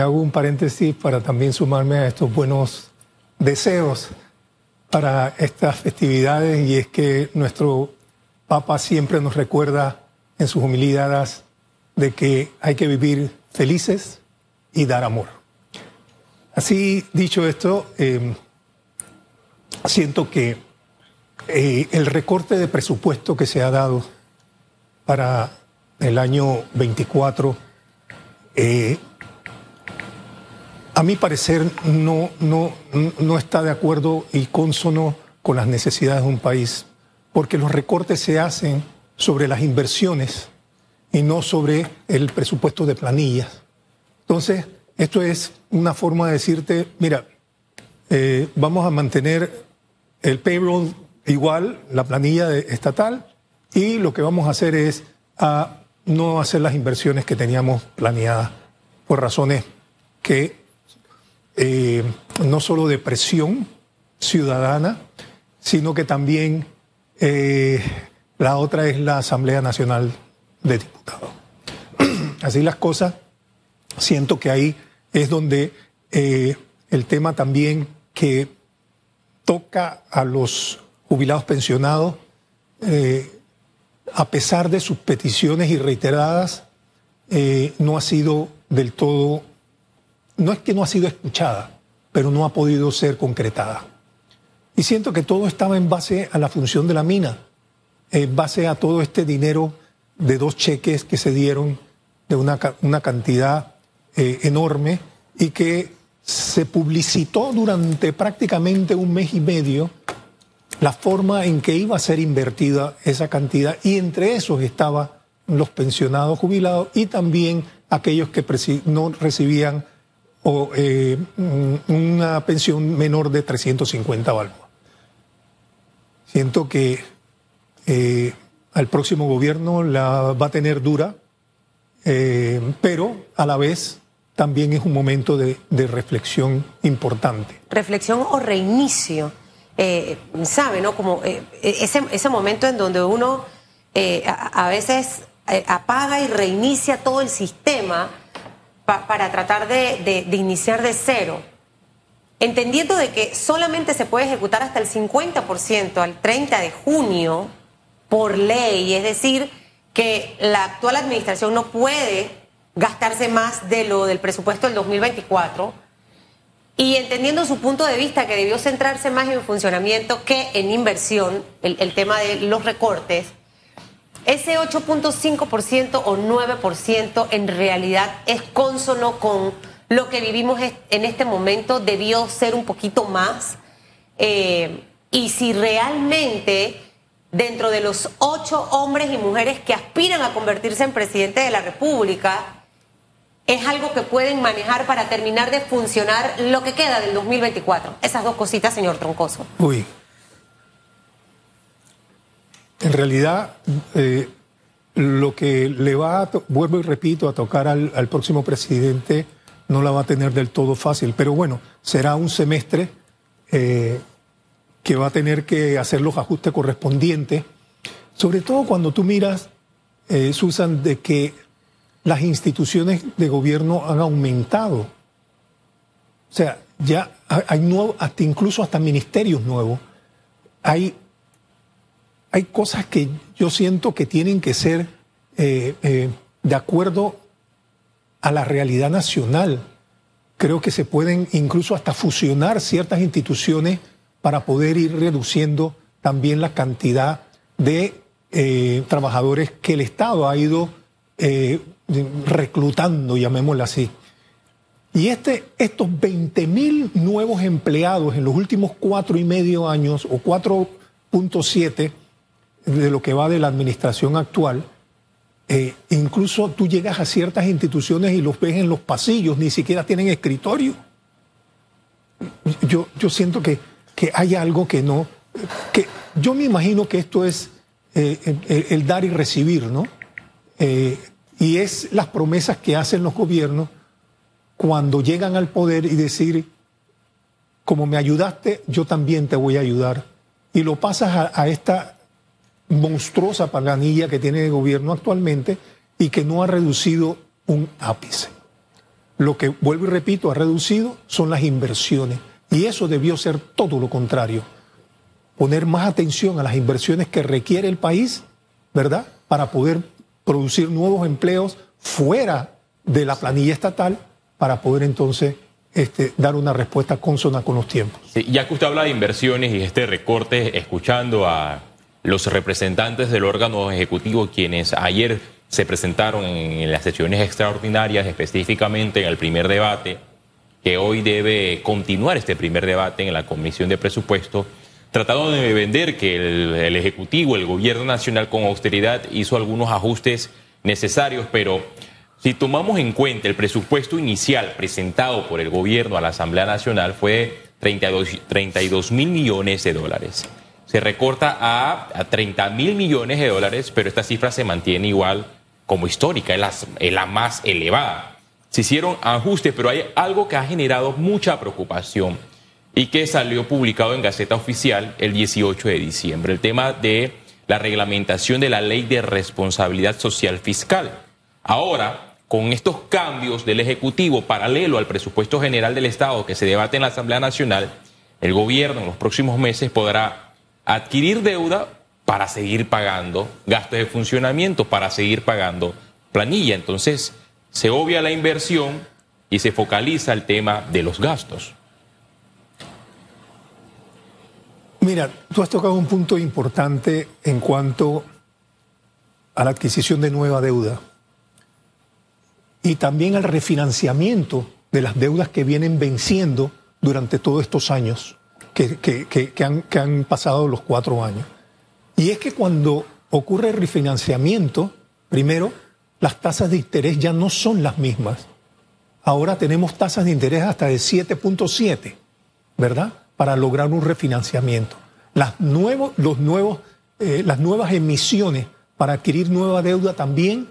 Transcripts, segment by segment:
hago un paréntesis para también sumarme a estos buenos deseos para estas festividades y es que nuestro Papa siempre nos recuerda en sus humilidades de que hay que vivir felices y dar amor. Así dicho esto, eh, siento que eh, el recorte de presupuesto que se ha dado para el año 24, eh, a mi parecer no, no, no está de acuerdo y consono con las necesidades de un país, porque los recortes se hacen sobre las inversiones y no sobre el presupuesto de planillas. Entonces, esto es una forma de decirte, mira, eh, vamos a mantener el payroll igual, la planilla estatal, y lo que vamos a hacer es a no hacer las inversiones que teníamos planeadas por razones que eh, no solo de presión ciudadana, sino que también eh, la otra es la Asamblea Nacional de Diputados. Así las cosas, siento que ahí es donde eh, el tema también que toca a los jubilados pensionados, a pesar de sus peticiones y reiteradas, no ha sido del todo, no es que no ha sido escuchada, pero no ha podido ser concretada. Y siento que todo estaba en base a la función de la mina, en base a todo este dinero de dos cheques que se dieron de una, una cantidad eh, enorme y que se publicitó durante prácticamente un mes y medio la forma en que iba a ser invertida esa cantidad y entre esos estaban los pensionados jubilados y también aquellos que no recibían o, eh, una pensión menor de 350 balboas. Siento que eh, al próximo gobierno la va a tener dura, eh, pero a la vez también es un momento de, reflexión importante. Reflexión o reinicio. Eh, ¿Sabe, no? Como ese, ese, momento en donde uno a, veces apaga y reinicia todo el sistema para tratar de, de, iniciar de cero. Entendiendo de que solamente se puede ejecutar hasta el 50% al 30 de junio por ley, es decir, que la actual administración no puede gastarse más de lo del presupuesto del 2024 y entendiendo su punto de vista que debió centrarse más en funcionamiento que en inversión, el, tema de los recortes, ese 8.5% o 9% en realidad es consono con lo que vivimos en este momento, debió ser un poquito más. Eh, y si realmente dentro de los ocho hombres y mujeres que aspiran a convertirse en presidente de la República, es algo que pueden manejar para terminar de funcionar lo que queda del 2024. Esas dos cositas, señor Troncoso. Uy. En realidad, eh, lo que le va, a vuelvo y repito, a tocar al, próximo presidente no la va a tener del todo fácil. Pero bueno, será un semestre eh, que va a tener que hacer los ajustes correspondientes. Sobre todo cuando tú miras, eh, Susan, de que las instituciones de gobierno han aumentado. O sea, ya hay nuevo, hasta incluso hasta ministerios nuevos. Hay, hay cosas que yo siento que tienen que ser eh, eh, de acuerdo a la realidad nacional. Creo que se pueden incluso hasta fusionar ciertas instituciones para poder ir reduciendo también la cantidad de eh, trabajadores que el Estado ha ido reclutando, llamémoslo así. Y este, estos 20 mil nuevos empleados en los últimos cuatro y medio años, o 4.7 de lo que va de la administración actual, eh, incluso tú llegas a ciertas instituciones y los ves en los pasillos, ni siquiera tienen escritorio. Yo, yo siento que, que hay algo que no, que yo me imagino que esto es eh, el, dar y recibir, ¿no? Eh, y es las promesas que hacen los gobiernos cuando llegan al poder y decir, como me ayudaste, yo también te voy a ayudar. Y lo pasas a, esta monstruosa paganilla que tiene el gobierno actualmente y que no ha reducido un ápice. Lo que, vuelvo y repito, ha reducido son las inversiones. Y eso debió ser todo lo contrario. Poner más atención a las inversiones que requiere el país, ¿verdad? Para poder producir nuevos empleos fuera de la planilla estatal, para poder entonces este, dar una respuesta consona con los tiempos. ya que usted habla de inversiones y este recorte, escuchando a los representantes del órgano ejecutivo, quienes ayer se presentaron en las sesiones extraordinarias, específicamente en el primer debate, que hoy debe continuar este primer debate en la Comisión de Presupuesto, tratado de vender que el, Ejecutivo, el Gobierno Nacional con austeridad hizo algunos ajustes necesarios, pero si tomamos en cuenta el presupuesto inicial presentado por el gobierno a la Asamblea Nacional fue 32, 32 mil millones de dólares. Se recorta a, a 30 mil millones de dólares, pero esta cifra se mantiene igual como histórica, es la, es la más elevada. Se hicieron ajustes, pero hay algo que ha generado mucha preocupación y que salió publicado en Gaceta Oficial el 18 de diciembre, el tema de la reglamentación de la ley de responsabilidad social fiscal. Ahora, con estos cambios del Ejecutivo paralelo al presupuesto general del Estado que se debate en la Asamblea Nacional, el gobierno en los próximos meses podrá adquirir deuda para seguir pagando gastos de funcionamiento, para seguir pagando planilla. Entonces, se obvia la inversión y se focaliza el tema de los gastos. Mira, tú has tocado un punto importante en cuanto a la adquisición de nueva deuda y también al refinanciamiento de las deudas que vienen venciendo durante todos estos años que, han, pasado los cuatro años. Y es que cuando ocurre el refinanciamiento, primero, las tasas de interés ya no son las mismas. Ahora tenemos tasas de interés hasta de 7.7, ¿verdad? Para lograr un refinanciamiento. Las, los nuevos, eh, las nuevas emisiones para adquirir nueva deuda también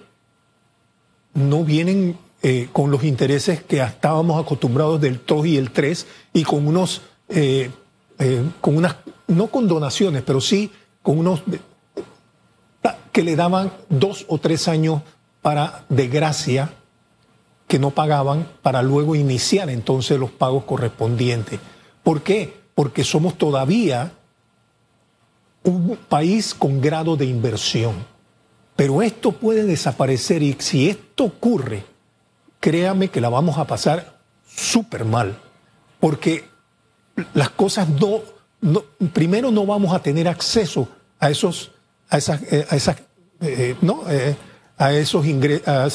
no vienen eh, con los intereses que estábamos acostumbrados del 2 y el 3 y con unos, eh, eh, con unas, no con donaciones, pero sí con unos que le daban dos o tres años para de gracia que no pagaban para luego iniciar entonces los pagos correspondientes. ¿Por qué? Porque somos todavía un país con grado de inversión. Pero esto puede desaparecer y si esto ocurre, créame que la vamos a pasar súper mal, porque las cosas no, primero no vamos a tener acceso a esos, a esas, eh, a eh, no, eh, a esos a,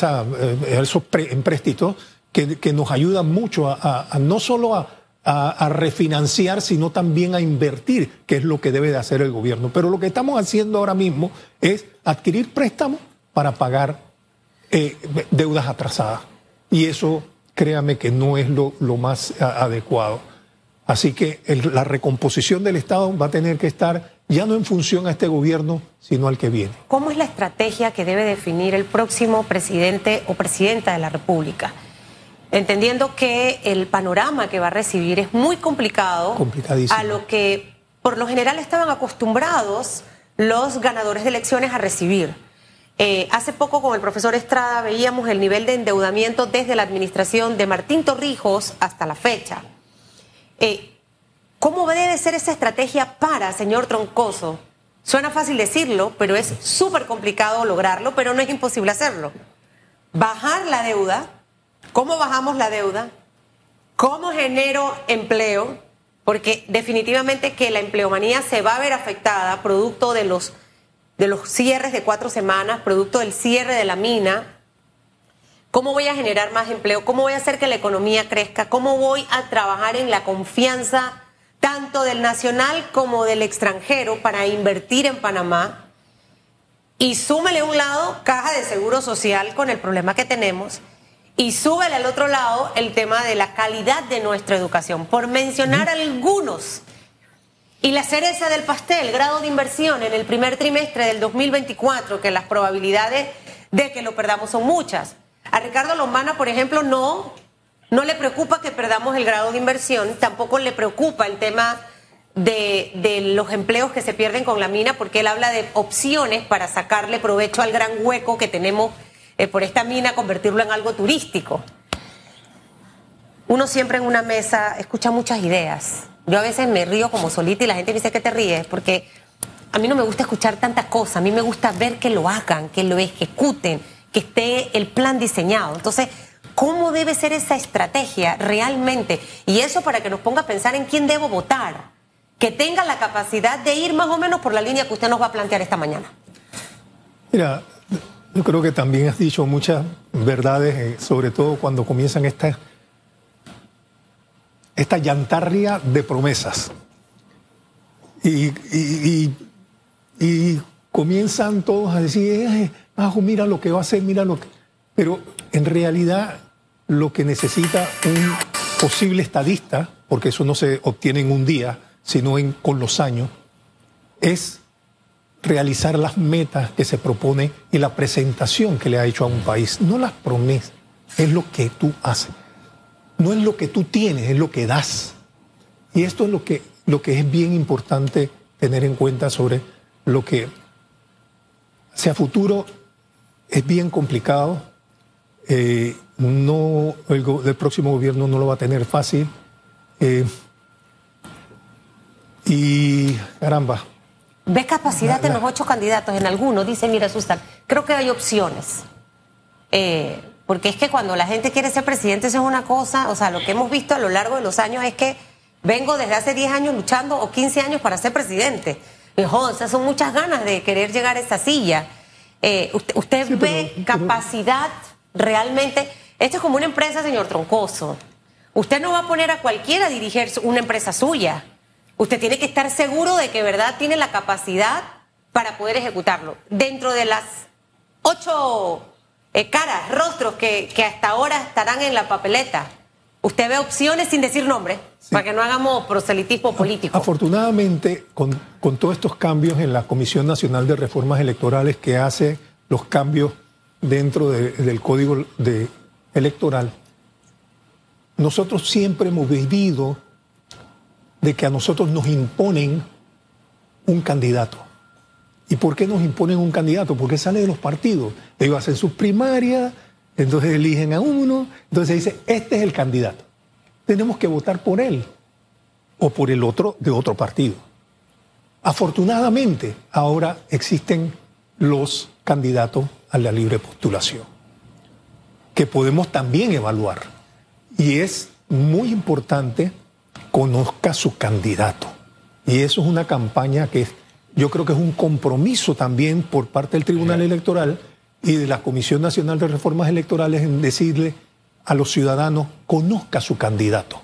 esos empréstitos que, nos ayudan mucho a no solo a refinanciar, sino también a invertir, que es lo que debe de hacer el gobierno. Pero lo que estamos haciendo ahora mismo es adquirir préstamos para pagar deudas atrasadas. Y eso, créame que no es lo, más adecuado. Así que la recomposición del Estado va a tener que estar ya no en función a este gobierno, sino al que viene. ¿Cómo es la estrategia que debe definir el próximo presidente o presidenta de la República? entendiendo que el panorama que va a recibir es muy complicado a lo que por lo general estaban acostumbrados los ganadores de elecciones a recibir. Eh, hace poco con el profesor Estrada veíamos el nivel de endeudamiento desde la administración de Martín Torrijos hasta la fecha. Eh, ¿Cómo debe ser esa estrategia para, señor Troncoso? Suena fácil decirlo, pero es súper complicado lograrlo, pero no es imposible hacerlo. Bajar la deuda, ¿Cómo bajamos la deuda? ¿Cómo genero empleo? Porque definitivamente que la empleomanía se va a ver afectada producto de los, de los cierres de cuatro semanas, producto del cierre de la mina. ¿Cómo voy a generar más empleo? ¿Cómo voy a hacer que la economía crezca? ¿Cómo voy a trabajar en la confianza tanto del nacional como del extranjero para invertir en Panamá? Y súmele a un lado caja de seguro social con el problema que tenemos y súbele al otro lado el tema de la calidad de nuestra educación, por mencionar algunos. Y la cereza del pastel, grado de inversión en el primer trimestre del 2024, que las probabilidades de que lo perdamos son muchas. A Ricardo Lombana, por ejemplo, no, no le preocupa que perdamos el grado de inversión, tampoco le preocupa el tema de, de, los empleos que se pierden con la mina, porque él habla de opciones para sacarle provecho al gran hueco que tenemos eh, por esta mina convertirlo en algo turístico. uno siempre en una mesa escucha muchas ideas. Yo a veces me río como solita y la gente me dice que te ríes porque a mí no me gusta escuchar tantas cosas, a mí me gusta ver que lo hagan, que lo ejecuten, que esté el plan diseñado. Entonces, ¿cómo debe ser esa estrategia realmente? Y eso para que nos ponga a pensar en quién debo votar, que tenga la capacidad de ir más o menos por la línea que usted nos va a plantear esta mañana. Mira, yo creo que también has dicho muchas verdades, eh, sobre todo cuando comienzan estas esta llantarria de promesas. Y, y, comienzan todos a decir, Ajo, mira lo que va a hacer, mira lo que... Pero en realidad lo que necesita un posible estadista, porque eso no se obtiene en un día, sino con los años, es realizar las metas que se propone y la presentación que le ha hecho a un país. No las promesas, es lo que tú haces. No es lo que tú tienes, es lo que das. Y esto es lo que, lo que es bien importante tener en cuenta sobre lo que sea futuro es bien complicado. Eh, no, el, próximo gobierno no lo va a tener fácil. Eh, y caramba. ¿Ves capacidad en los ocho candidatos? En algunos dice, mira, Susan, creo que hay opciones. Eh, porque es que cuando la gente quiere ser presidente, eso es una cosa, o sea, lo que hemos visto a lo largo de los años es que vengo desde hace 10 años luchando o 15 años para ser presidente. O sea, son muchas ganas de querer llegar a esa silla. Eh, ¿Usted, ve capacidad realmente? Esto es como una empresa, señor Troncoso. Usted no va a poner a cualquiera a dirigir una empresa suya. Usted tiene que estar seguro de que verdad tiene la capacidad para poder ejecutarlo. Dentro de las ocho eh, caras, rostros que, que hasta ahora estarán en la papeleta, ¿usted ve opciones sin decir nombre? Para que no hagamos proselitismo político. Afortunadamente, con, todos estos cambios en la Comisión Nacional de Reformas Electorales que hace los cambios dentro del código de, electoral, nosotros siempre hemos vivido de que a nosotros nos imponen un candidato. ¿Y por qué nos imponen un candidato? Porque sale de los partidos. Ellos hacen sus primarias, entonces eligen a uno, entonces dice, este es el candidato tenemos que votar por él o por el otro de otro partido. Afortunadamente, ahora existen los candidatos a la libre postulación, que podemos también evaluar. Y es muy importante conozca su candidato. Y eso es una campaña que yo creo que es un compromiso también por parte del Tribunal Electoral y de la Comisión Nacional de Reformas Electorales en decirle a los ciudadanos conozca su candidato.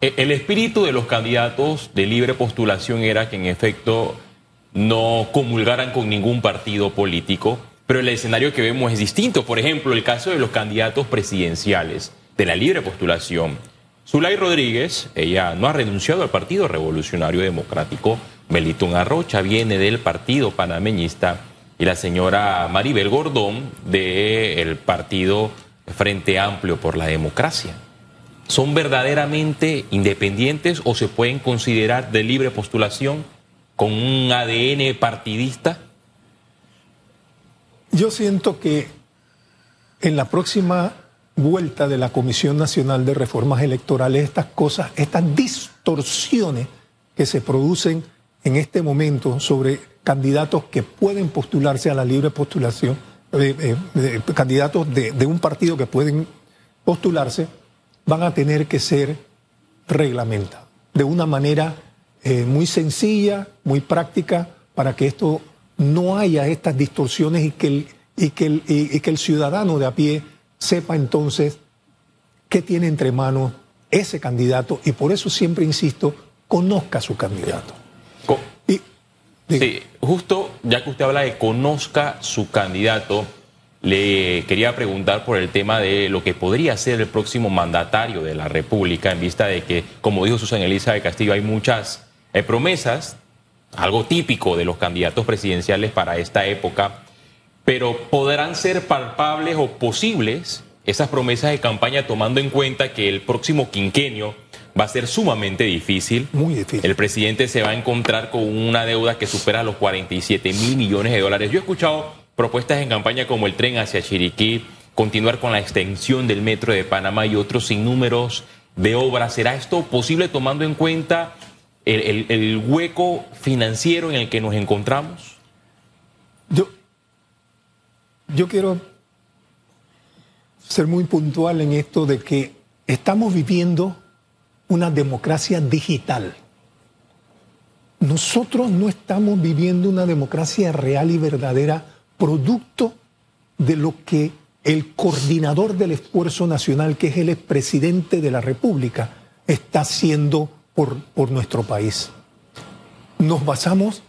E, el espíritu de los candidatos de libre postulación era que en efecto no comulgaran con ningún partido político, pero el escenario que vemos es distinto. Por ejemplo, el caso de los candidatos presidenciales de la libre postulación. Zulay Rodríguez, ella no ha renunciado al Partido Revolucionario Democrático. Melitón Arrocha viene del Partido Panameñista y la señora Maribel Gordón del Partido Frente Amplio por la Democracia. ¿Son verdaderamente independientes o se pueden considerar de libre postulación con un ADN partidista? Yo siento que en la próxima vuelta de la Comisión Nacional de Reformas Electorales, estas cosas, estas distorsiones que se producen en este momento sobre candidatos que pueden postularse a la libre postulación, eh, eh, candidatos de, un partido que pueden postularse van a tener que ser reglamentados de una manera eh, muy sencilla, muy práctica, para que esto no haya estas distorsiones y que el, y que el, y que el ciudadano de a pie sepa entonces qué tiene entre manos ese candidato y por eso siempre insisto, conozca a su candidato. Sí, justo ya que usted habla de conozca su candidato, le quería preguntar por el tema de lo que podría ser el próximo mandatario de la República, en vista de que, como dijo Susana Elisa de Castillo, hay muchas eh, promesas, algo típico de los candidatos presidenciales para esta época, pero podrán ser palpables o posibles esas promesas de campaña tomando en cuenta que el próximo quinquenio va a ser sumamente difícil. Muy difícil. El presidente se va a encontrar con una deuda que supera los 47 mil millones de dólares. Yo he escuchado propuestas en campaña como el tren hacia Chiriquí, continuar con la extensión del metro de Panamá y otros sinnúmeros de obras. ¿Será esto posible tomando en cuenta el, el hueco financiero en el que nos encontramos? Yo, yo quiero ser muy puntual en esto de que estamos viviendo una democracia digital. Nosotros no estamos viviendo una democracia real y verdadera, producto de lo que el coordinador del esfuerzo nacional, que es el expresidente de la República, está haciendo por, por nuestro país. Nos basamos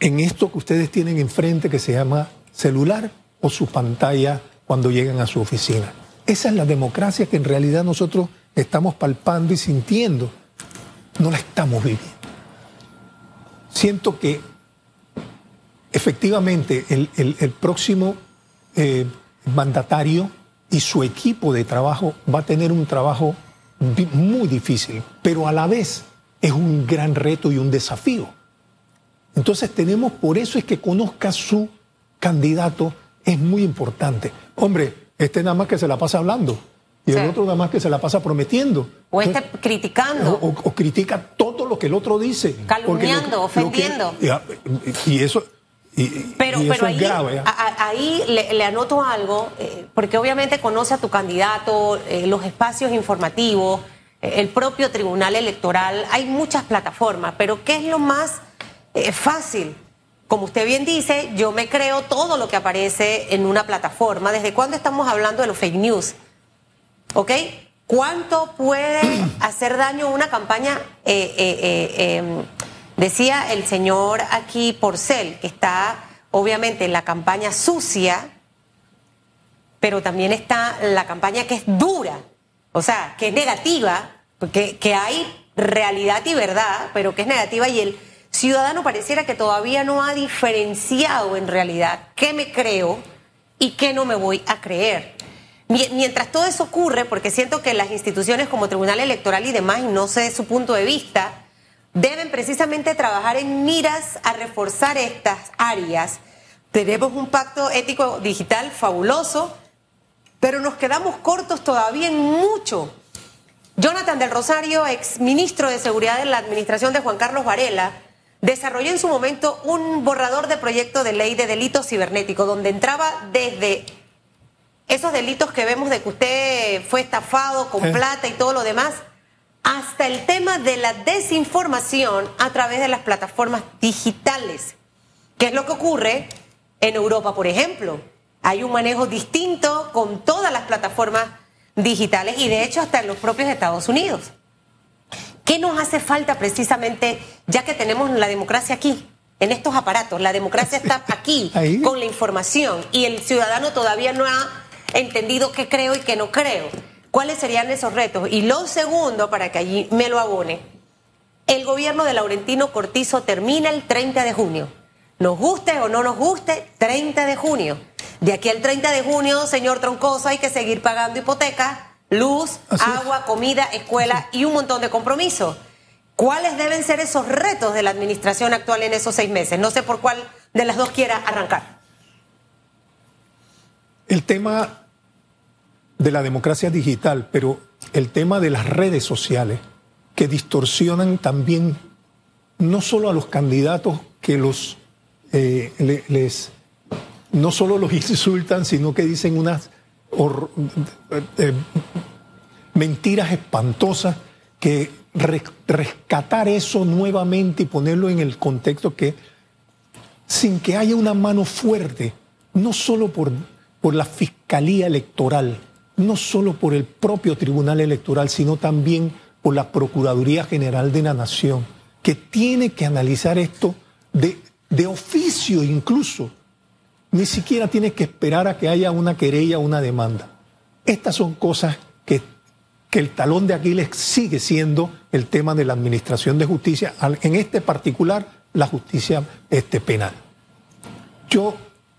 en esto que ustedes tienen enfrente que se llama celular o su pantalla cuando llegan a su oficina. Esa es la democracia que en realidad nosotros estamos palpando y sintiendo. No la estamos viviendo. Siento que efectivamente el, próximo eh, mandatario y su equipo de trabajo va a tener un trabajo muy difícil, pero a la vez es un gran reto y un desafío. Entonces tenemos, por eso es que conozca su candidato, es muy importante. Hombre, este nada más que se la pasa hablando. Y el otro nada más que se la pasa prometiendo. O este criticando. O, critica todo lo que el otro dice. Calumniando, ofendiendo. y, eso, pero, pero ahí, ahí le, anoto algo, eh, porque obviamente conoce a tu candidato, eh, los espacios informativos, eh, el propio tribunal electoral, hay muchas plataformas, pero ¿qué es lo más fácil? Como usted bien dice, yo me creo todo lo que aparece en una plataforma. ¿Desde cuándo estamos hablando de los fake news? ¿Ok? ¿Cuánto puede hacer daño una campaña? Eh, eh, eh, em, decía el señor aquí Porcel, que está obviamente en la campaña sucia, pero también está la campaña que es dura, o sea, que es negativa, porque que hay realidad y verdad, pero que es negativa y el ciudadano pareciera que todavía no ha diferenciado en realidad qué me creo y qué no me voy a creer. Mientras todo eso ocurre, porque siento que las instituciones como Tribunal Electoral y demás, y no sé su punto de vista, deben precisamente trabajar en miras a reforzar estas áreas. Tenemos un pacto ético digital fabuloso, pero nos quedamos cortos todavía en mucho. Jonathan del Rosario, ex ministro de Seguridad en la administración de Juan Carlos Varela, desarrolló en su momento un borrador de proyecto de ley de delitos cibernéticos, donde entraba desde esos delitos que vemos de que usted fue estafado con eh. plata y todo lo demás, hasta el tema de la desinformación a través de las plataformas digitales. ¿Qué es lo que ocurre en Europa, por ejemplo? Hay un manejo distinto con todas las plataformas digitales y de hecho hasta en los propios Estados Unidos. ¿Qué nos hace falta precisamente, ya que tenemos la democracia aquí, en estos aparatos? La democracia está aquí, con la información, y el ciudadano todavía no ha entendido qué creo y qué no creo. ¿Cuáles serían esos retos? Y lo segundo, para que allí me lo abone, el gobierno de Laurentino Cortizo termina el 30 de junio. Nos guste o no nos guste, 30 de junio. De aquí al 30 de junio, señor Troncoso, hay que seguir pagando hipotecas luz, agua, comida, escuela y un montón de compromisos. ¿Cuáles deben ser esos retos de la administración actual en esos seis meses? No sé por cuál de las dos quiera arrancar. El tema de la democracia digital, pero el tema de las redes sociales que distorsionan también no solo a los candidatos que los eh, les no solo los insultan, sino que dicen unas eh, mentiras espantosas que rescatar eso nuevamente y ponerlo en el contexto que sin que haya una mano fuerte, no solo por, por la Fiscalía Electoral, no solo por el propio Tribunal Electoral, sino también por la Procuraduría General de la Nación, que tiene que analizar esto de, de oficio incluso, ni siquiera tienes que esperar a que haya una querella una demanda. Estas son cosas que, que el talón de Aquiles sigue siendo el tema de la administración de justicia, en este particular la justicia este, penal. Yo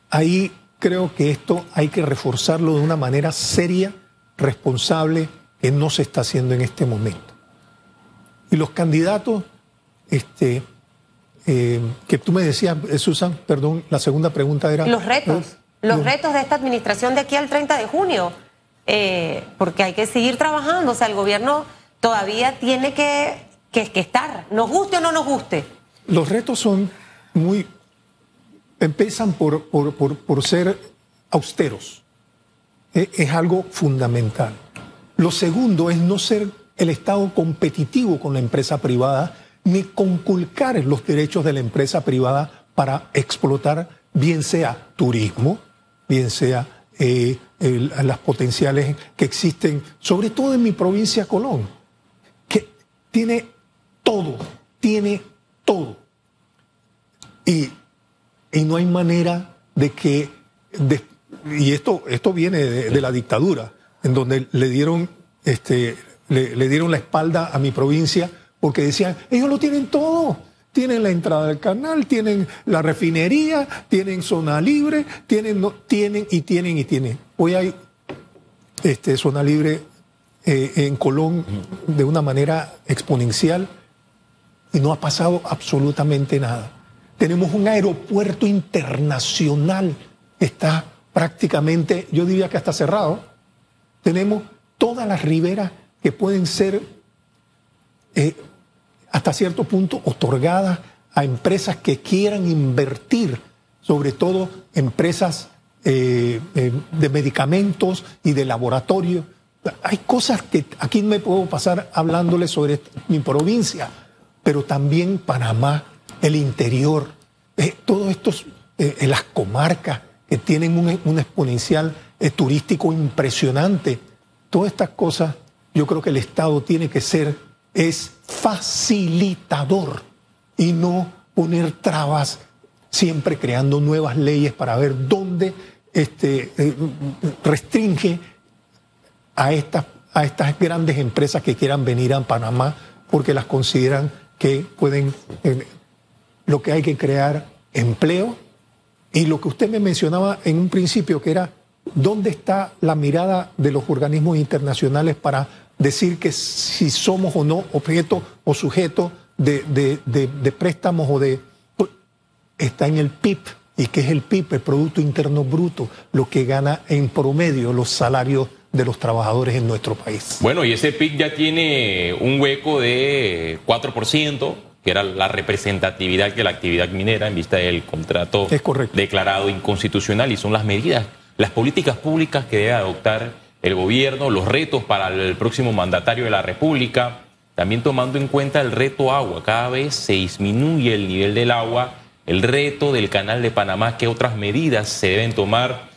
ahí creo que esto hay que reforzarlo de una manera seria, responsable, que no se está haciendo en este momento. Y los candidatos, este, eh, que tú me decías, eh, Susan, perdón, la segunda pregunta era... Los retos. los Los- retos de esta administración de aquí al 30 de junio, eh, porque hay que seguir trabajando, o sea, el gobierno todavía tiene que, que, que estar, nos guste o no nos guste. Los retos son muy. Empiezan por, por, por- por ser austeros. E- Es, algo fundamental. Lo segundo es no ser el Estado competitivo con la empresa privada, ni conculcar los derechos de la empresa privada para explotar, bien sea turismo, bien sea eh, las potenciales que existen, sobre todo en mi provincia Colón, que tiene todo, tiene todo. Y, y no hay manera de que, y esto, esto viene de, la dictadura, en donde le dieron, este, le, dieron la espalda a mi provincia porque decían, ellos lo tienen todo. Tienen la entrada del canal, tienen la refinería, tienen zona libre, tienen, tienen y tienen y tienen. Hoy hay este, zona libre eh, en Colón de una manera exponencial y no ha pasado absolutamente nada. Tenemos un aeropuerto internacional que está prácticamente, yo diría que está cerrado. Tenemos todas las riberas que pueden ser eh, hasta cierto punto otorgadas a empresas que quieran invertir, sobre todo empresas eh, eh, de medicamentos y de laboratorio. Hay cosas que aquí me puedo pasar hablándole sobre mi provincia, pero también Panamá, el interior, eh, todos estos, eh, eh, las comarcas que tienen un, exponencial eh, turístico impresionante. Todas estas cosas, yo creo que el Estado tiene que ser, es facilitador y no poner trabas, siempre creando nuevas leyes para ver dónde este, restringe a estas, a estas grandes empresas que quieran venir a Panamá porque las consideran que pueden, lo que hay que crear empleo y lo que usted me mencionaba en un principio que era dónde está la mirada de los organismos internacionales para decir que si somos o no objeto o sujeto de, de- de- préstamos o de... Está en el PIB. ¿Y qué es el PIB? El Producto Interno Bruto, lo que gana en promedio los salarios de los trabajadores en nuestro país. Bueno, y ese PIC ya tiene un hueco de 4%, que era la representatividad que la actividad minera en vista del contrato Es declarado inconstitucional y son las medidas, las políticas públicas que debe adoptar el gobierno, los retos para el próximo mandatario de la República, también tomando en cuenta el reto agua. Cada vez se disminuye el nivel del agua, el reto del canal de Panamá, qué otras medidas se deben tomar.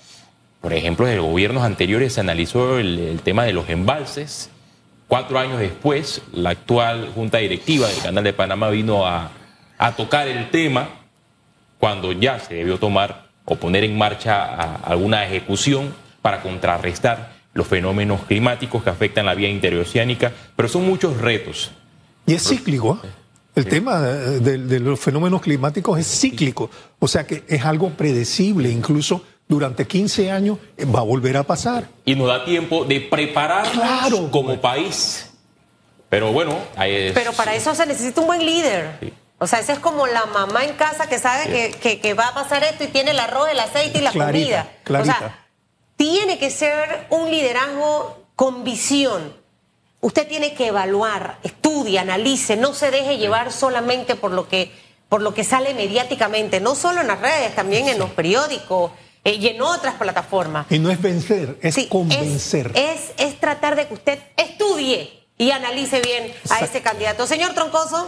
Por ejemplo, en los gobiernos anteriores se analizó el, el tema de los embalses. Cuatro años después, la actual junta directiva del Canal de Panamá vino a, a tocar el tema cuando ya se debió tomar o poner en marcha a- alguna ejecución para contrarrestar los fenómenos climáticos que afectan la vía interoceánica, pero son muchos retos. Y es cíclico. ¿eh? El tema de, de los fenómenos climáticos es cíclico. O sea que es algo predecible. Incluso durante 15 años eh, va a volver a pasar. Y nos da tiempo de prepararnos Claro, como país. Pero bueno, ahí es- Pero para eso se necesita un buen líder. Sí. O sea, esa es como la mamá en casa que sabe que, que- que va a pasar esto y tiene el arroz, el aceite y la Clarita, comida. clarita. O sea, tiene que ser un liderazgo con visión. Usted tiene que evaluar, estudie, analice, no se deje llevar solamente por lo que, por lo que sale mediáticamente, no solo en las redes, también en los periódicos eh, y en otras plataformas. Y no es vencer, es Sí, convencer. Es, es, es tratar de que usted estudie y analice bien a ese candidato. Señor Troncoso.